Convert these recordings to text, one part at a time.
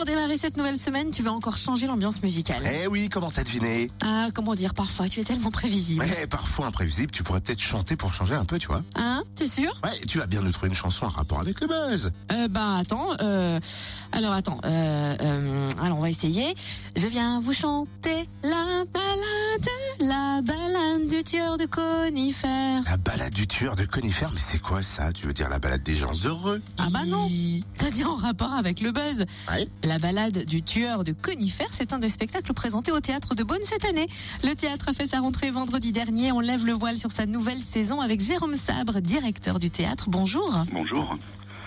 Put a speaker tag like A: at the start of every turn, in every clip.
A: pour démarrer cette nouvelle semaine, tu vas encore changer l'ambiance musicale.
B: Eh oui, comment t'as deviné?
A: Ah, comment dire, parfois tu es tellement prévisible.
B: Eh, parfois imprévisible, tu pourrais peut-être chanter pour changer un peu, tu vois.
A: Hein? T'es sûr?
B: Ouais, tu vas bien nous trouver une chanson en rapport avec le buzz.
A: euh, Bah attends, euh, alors attends, euh, euh, alors on va essayer. Je viens vous chanter la balade, la balade du tueur de conifères.
B: La balade du tueur de conifères, mais c'est quoi ça? Tu veux dire la balade des gens heureux?
A: Ah bah non. T'as dit en rapport avec le buzz.
B: Ouais.
A: La balade du tueur de conifères, c'est un des spectacles présentés au théâtre de Beaune cette année. Le théâtre a fait sa rentrée vendredi dernier. On lève le voile sur sa nouvelle saison avec Jérôme Sabre, directeur du théâtre. Bonjour.
C: Bonjour.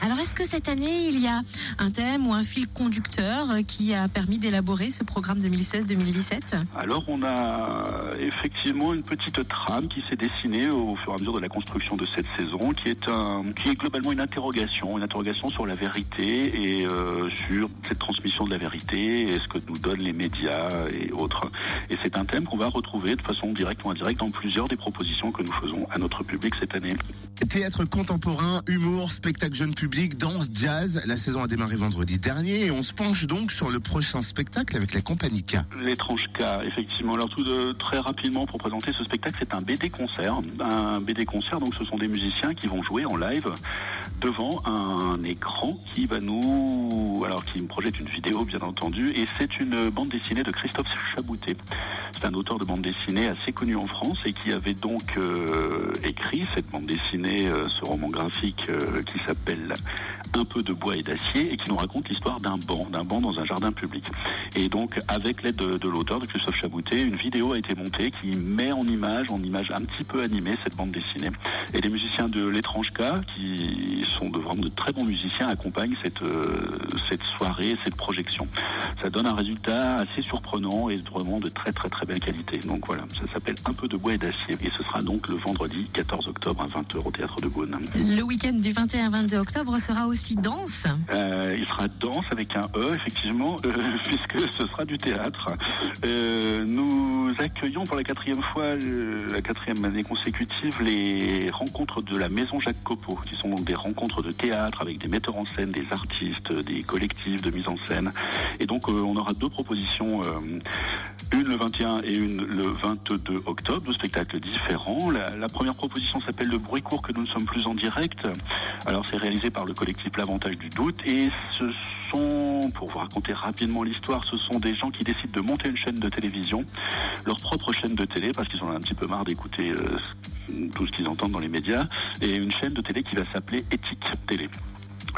A: Alors, est-ce que cette année, il y a un thème ou un fil conducteur euh, qui a permis d'élaborer ce programme 2016-2017
C: Alors on a effectivement une petite trame qui s'est dessinée au fur et à mesure de la construction de cette saison, qui est un, qui est globalement une interrogation, une interrogation sur la vérité et euh, sur cette transmission de la vérité et ce que nous donnent les médias et autres. Et c'est un thème qu'on va retrouver de façon directe ou indirecte dans plusieurs des propositions que nous faisons à notre public cette année.
B: Théâtre contemporain, humour, spectacle jeune public, danse, jazz. La saison a démarré vendredi dernier et on se penche donc sur le prochain spectacle avec la compagnie K.
C: L'étrange cas, effectivement. Alors tout de, très rapidement pour présenter ce spectacle, c'est un BD concert. Un BD concert, donc ce sont des musiciens qui vont jouer en live devant un écran qui va nous, alors qui me projette une vidéo bien entendu, et c'est une bande dessinée de Christophe Chaboutet. C'est un auteur de bande dessinée assez connu en France et qui avait donc euh, écrit cette bande dessinée, euh, ce roman graphique euh, qui s'appelle Un peu de bois et d'acier et qui nous raconte l'histoire d'un banc, d'un banc dans un jardin public. Et donc, avec l'aide de, l'auteur, de Christophe Chaboutet, une vidéo a été montée qui met en image, en image un petit peu animée, cette bande dessinée. Et les musiciens de l'étrange cas, qui sont de vraiment de très bons musiciens, accompagnent cette, euh, cette soirée, cette projection. Ça donne un résultat assez surprenant et vraiment de très très très belle qualité. Donc voilà, ça s'appelle Un peu de bois et d'acier. Et ce sera donc le vendredi 14 octobre à 20h au Théâtre de Beaune.
A: Le week-end du 21-22 octobre sera aussi danse.
C: Euh, il sera danse avec un E, effectivement, euh, puisque ce sera du théâtre. Euh, nous accueillons pour la quatrième fois, la quatrième année consécutive, les rencontres de la Maison Jacques Copeau, qui sont donc des rencontres de théâtre avec des metteurs en scène, des artistes, des collectifs de mise en scène. Et donc, on aura deux propositions, une le 21 et une le 22 octobre, deux spectacles différents. La, la première proposition s'appelle Le bruit court que nous ne sommes plus en direct. Alors, c'est réalisé par le collectif L'Avantage du Doute et ce sont, pour vous raconter rapidement l'histoire, ce sont des gens qui décident de monter une chaîne de télévision, leur propre chaîne de télé, parce qu'ils en ont un petit peu marre d'écouter euh, tout ce qu'ils entendent dans les médias, et une chaîne de télé qui va s'appeler Éthique Télé.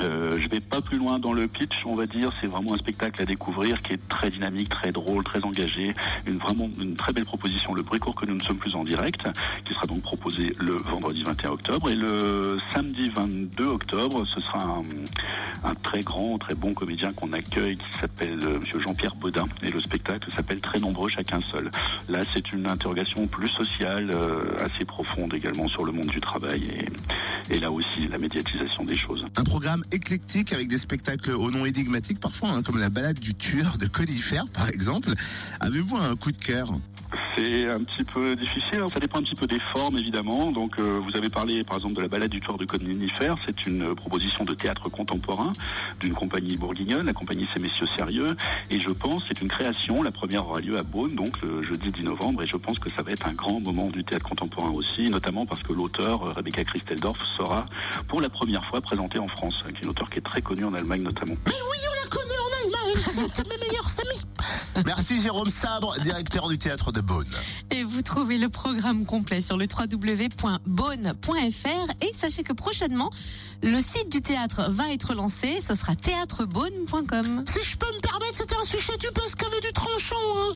C: Euh, je vais pas plus loin dans le pitch, on va dire. C'est vraiment un spectacle à découvrir qui est très dynamique, très drôle, très engagé. Une vraiment une très belle proposition. Le bruit court que nous ne sommes plus en direct, qui sera donc proposé le vendredi 21 octobre et le samedi 22 octobre, ce sera un, un très grand, très bon comédien qu'on accueille qui s'appelle euh, Monsieur Jean-Pierre Baudin et le spectacle s'appelle Très nombreux chacun seul. Là, c'est une interrogation plus sociale, euh, assez profonde également sur le monde du travail et, et là aussi la médiatisation des choses.
B: Un programme éclectique avec des spectacles au nom énigmatique parfois, hein, comme la balade du tueur de conifères par exemple. Avez-vous un coup de cœur?
C: C'est un petit peu difficile, hein. ça dépend un petit peu des formes évidemment. Donc euh, vous avez parlé par exemple de la balade du tueur de conifères, c'est une euh, proposition de théâtre contemporain d'une compagnie bourguignonne, la compagnie C'est Messieurs Sérieux, et je pense c'est une création, la première aura lieu à Beaune, donc le jeudi 10 novembre, et je pense que ça va être un grand moment du théâtre contemporain aussi, notamment parce que l'auteur, euh, Rebecca Christeldorf, sera pour la première fois présentée en France, est une auteure qui est très connue en Allemagne notamment.
B: Mais oui, on la connaît en Allemagne, c'est mes meilleurs amis. Merci Jérôme Sabre, directeur du théâtre de Beaune.
A: Et vous trouvez le programme complet sur le www.beaune.fr et sachez que prochainement, le site du théâtre va être lancé. Ce sera théâtrebeaune.com.
B: Si je peux me permettre, c'était un sujet du buzz qui avait du tranchant. Hein.